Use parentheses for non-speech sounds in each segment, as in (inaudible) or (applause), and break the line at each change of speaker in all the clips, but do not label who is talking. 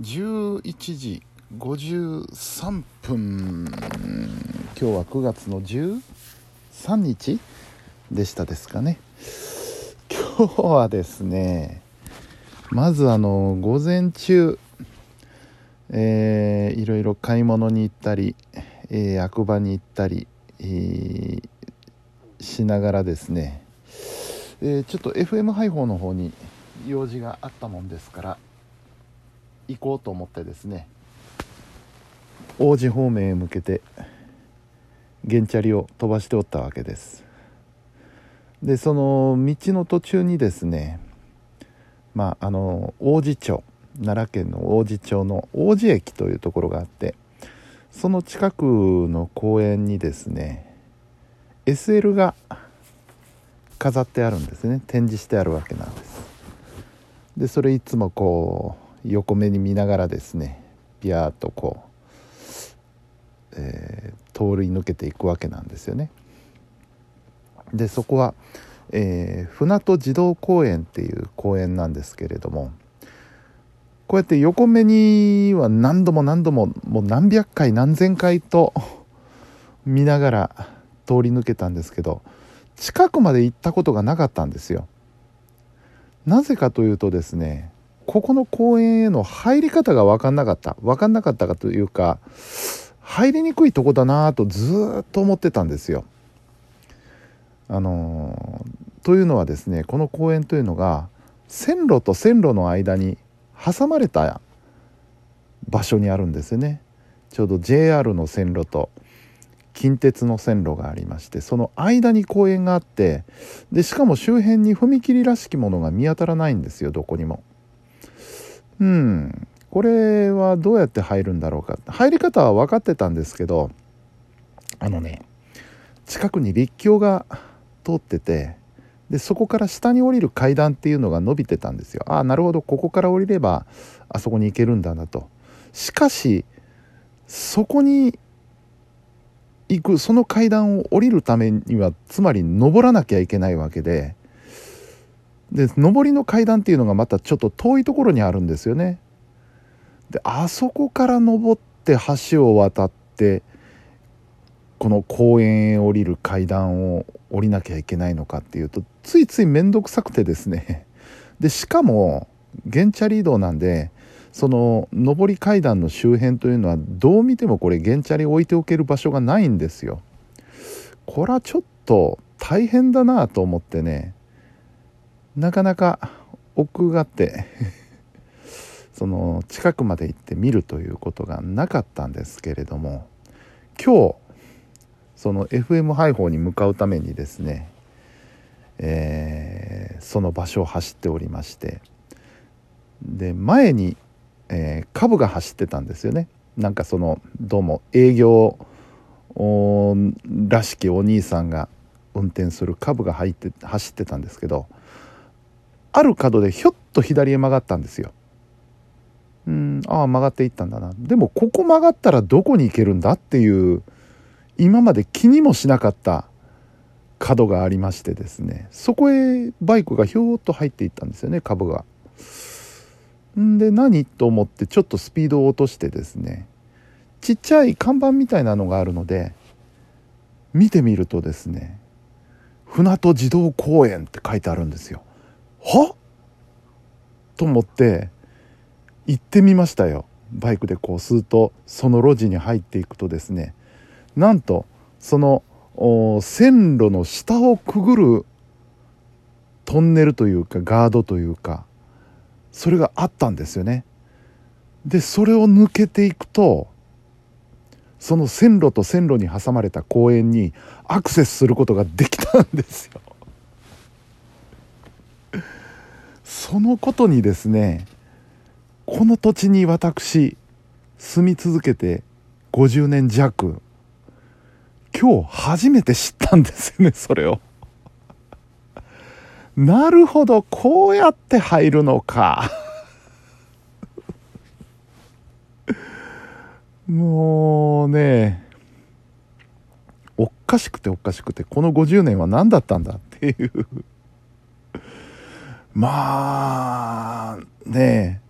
11時53分。今日は9月の13日でしたですかね。今日はですねまずあの午前中えー、いろいろ買い物に行ったり、えー、役場に行ったり、えー、しながらですね、えー、ちょっと FM 配報の方に用事があったもんですから行こうと思ってですね王子方面へ向けて原チャリを飛ばしておったわけです。でその道の途中にですねまああの王子町奈良県の王子町の王子駅というところがあってその近くの公園にですね SL が飾ってあるんですね。展示してあるわけなんです。でそれいつもこう横目に見ながらですねピヤーっとこう、えー、通り抜けていくわけなんですよね。でそこは、えー、船戸児童公園っていう公園なんですけれどもこうやって横目には何度も何度ももう何百回何千回と見ながら通り抜けたんですけど近くまで行ったことがなかったんですよ。なぜかというとですねここの公園への入り方が分かんなかった分かんなかったかというか入りにくいとこだなとずっと思ってたんですよ。あのー、というのはですねこの公園というのが線路と線路の間に挟まれた場所にあるんですよね。ちょうど JR の線路と近鉄の線路がありましてその間に公園があってでしかも周辺に踏切らしきものが見当たらないんですよどこにも。うん。これはどうやって入るんだろうか。入り方は分かってたんですけどあのね近くに立教が通っててでそこから下に降りる階段っていうのが伸びてたんですよ。ああなるほど。ここから降りればあそこに行けるんだなと。しかしそこに行くその階段を降りるためにはつまり登らなきゃいけないわけでで上りの階段っていうのがまたちょっと遠いところにあるんですよね。であそこから登って橋を渡ってこの公園へ降りる階段を降りなきゃいけないのかっていうとついつい面倒くさくてですね。でしかも原チャリ移動なんでその上り階段の周辺というのはどう見てもこれ原チャリ置いておける場所がないんですよ。これはちょっと大変だなと思ってね。なかなか奥がってその近くまで行って見るということがなかったんですけれども今日その FM 配報に向かうためにですね、えー、その場所を走っておりましてで前に、えー、カブが走ってたんですよね。なんかそのどうも営業らしきお兄さんが運転するカブが入って走ってたんですけどある角でひょっと左へ曲がったんですよ。うんああ曲がっていったんだなでもここ曲がったらどこに行けるんだっていう今まで気にもしなかった角がありましてですねそこへバイクがひょーっと入っていったんですよね株が。んで何と思ってちょっとスピードを落としてですねちっちゃい看板みたいなのがあるので見てみるとですね船戸児童公園って書いてあるんですよ。は？と思って行ってみましたよ。バイクでこうするとその路地に入っていくとですねなんとその線路の下をくぐるトンネルというかガードというかそれがあったんですよね。でそれを抜けていくとその線路と線路に挟まれた公園にアクセスすることができたんですよ。そのことにですねこの土地に私住み続けて50年弱今日初めて知ったんですよね (laughs) それを。なるほどこうやって入るのか。(laughs) もうねおっかしくておかしくてこの50年は何だったんだっていう。まあねえ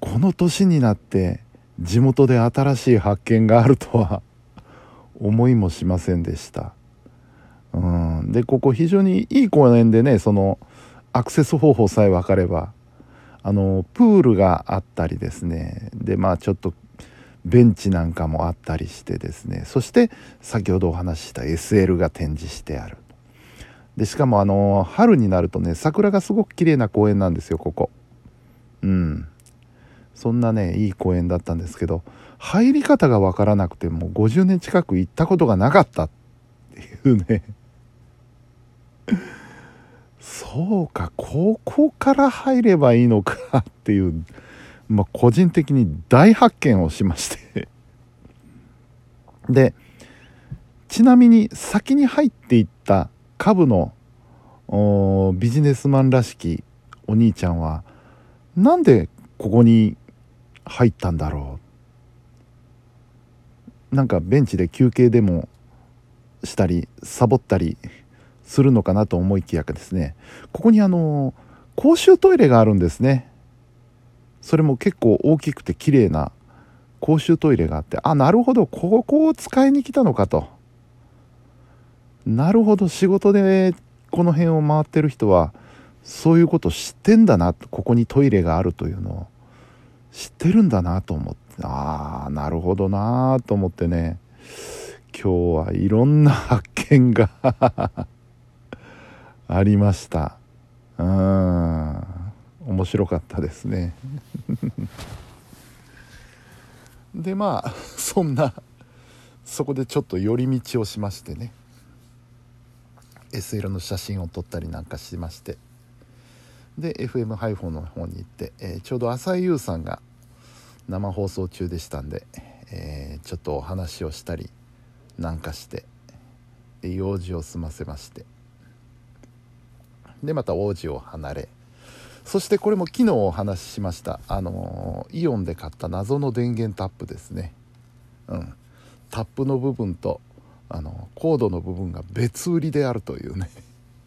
この年になって地元で新しい発見があるとは思いもしませんでした。うん。でここ非常にいい公園でねそのアクセス方法さえ分かればあのプールがあったりですね。でまあちょっとベンチなんかもあったりしてですね。そして先ほどお話しした SL が展示してある。でしかもあの春になるとね桜がすごく綺麗な公園なんですよここ。うん。そんなねいい公園だったんですけど入り方がわからなくてもう50年近く行ったことがなかったっていうね。そうかここから入ればいいのかっていうまあ、個人的に大発見をしまして。でちなみに先に入っていった株のビジネスマンらしきお兄ちゃんはなんでここに入ったんだろう？なんかベンチで休憩でもしたりサボったりするのかなと思いきやかですね。ここにあの公衆トイレがあるんですね。それも結構大きくて綺麗な公衆トイレがあってあなるほどここを使いに来たのかと。なるほど仕事でこの辺を回ってる人はそういうこと知ってんだなここにトイレがあるというのを知ってるんだなと思ってああなるほどなと思ってね。今日はいろんな発見が (laughs) ありました。うん。面白かったですね。(laughs) でまあそんなそこでちょっと寄り道をしましてね。SL の写真を撮ったりなんかしまして。で FM ハイフォンの方に行って、えー、ちょうど浅井優さんが生放送中でしたんで、えー、ちょっとお話をしたりなんかして用事を済ませまして。でまた王子を離れそしてこれも昨日お話ししましたあのイオンで買った謎の電源タップですね。うん。タップの部分とあのコードの部分が別売りであるというね。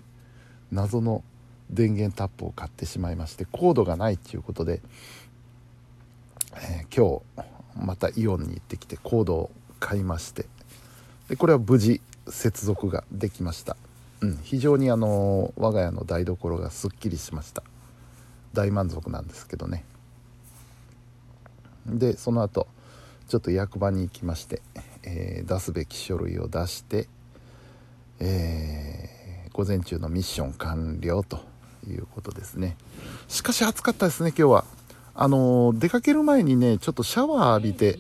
(laughs) 謎の電源タップを買ってしまいましてコードがないっていうことで、えー、今日またイオンに行ってきてコードを買いましてでこれは無事接続ができました、うん、非常にあの我が家の台所がすっきりしました。大満足なんですけどね。でその後ちょっと役場に行きましてえー、出すべき書類を出して、えー、午前中のミッション完了ということですね。しかし暑かったですね今日は。あのー、出かける前にねちょっとシャワー浴びて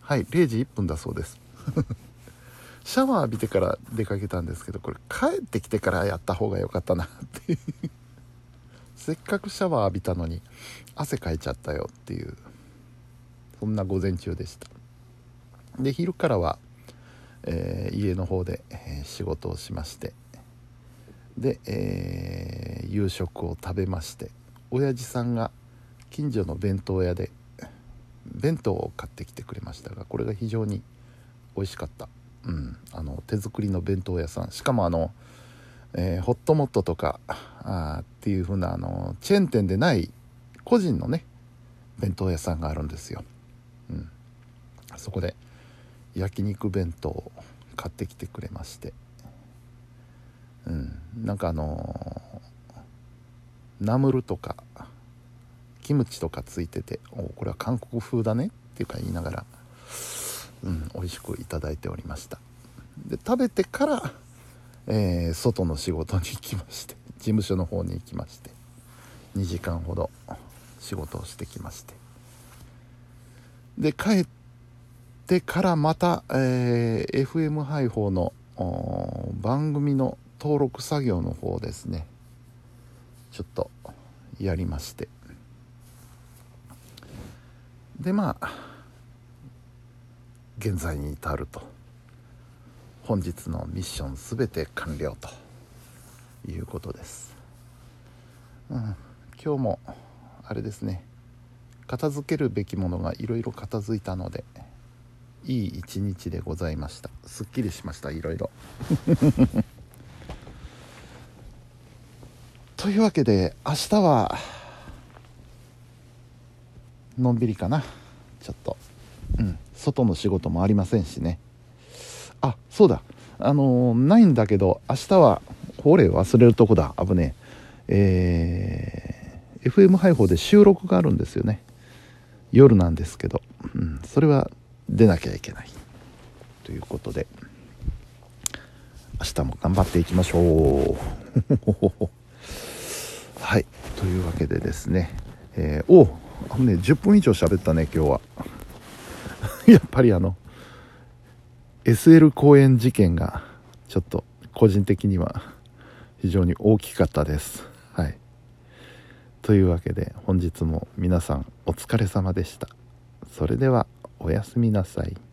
はい0時1分だそうです。(laughs) シャワー浴びてから出かけたんですけどこれ帰ってきてからやった方が良かったなっていう。(laughs) せっかくシャワー浴びたのに汗かいちゃったよっていう。そんな午前中でした。で昼からは、えー、家の方で、え、仕事をしましてで、えー、夕食を食べまして親父さんが近所の弁当屋で弁当を買ってきてくれましたがこれが非常に美味しかった、うん、あの手作りの弁当屋さん。しかもあの、えー、ホットモットとかあっていう風なあなチェーン店でない個人のね弁当屋さんがあるんですよ、うん、そこで焼肉弁当を買ってきてくれまして。うん。なんかあのー、ナムルとかキムチとかついてておこれは韓国風だねっていうか言いながらうん美味しくいいておりました。で食べてから、えー、外の仕事に行きまして事務所の方に行きまして2時間ほど仕事をしてきまして。で帰ってからまた、えー、FM 配報の番組の登録作業の方ですね。ちょっとやりまして。でまあ現在に至ると。本日のミッション全て完了と。いうことです、うん、今日もあれですね。片付けるべきものがいろいろ片付いたので。いい一日でございました。すっきりしましたいろいろ。(laughs) というわけで明日はのんびりかな。ちょっと。うん。外の仕事もありませんしね。あそうだ。あのーないんだけど明日はほれ忘れるとこだ。危ねえ。えー FM 配報で収録があるんですよね。夜なんですけど、うん、それは出なきゃいけない。ということで明日も頑張っていきましょう。(laughs) はい。というわけでですね、えー、おあね10分以上喋ったね今日は。(laughs) やっぱりあの SL 公演事件がちょっと個人的には非常に大きかったです。はい。というわけで本日も皆さんお疲れ様でした。それでは。おやすみなさい。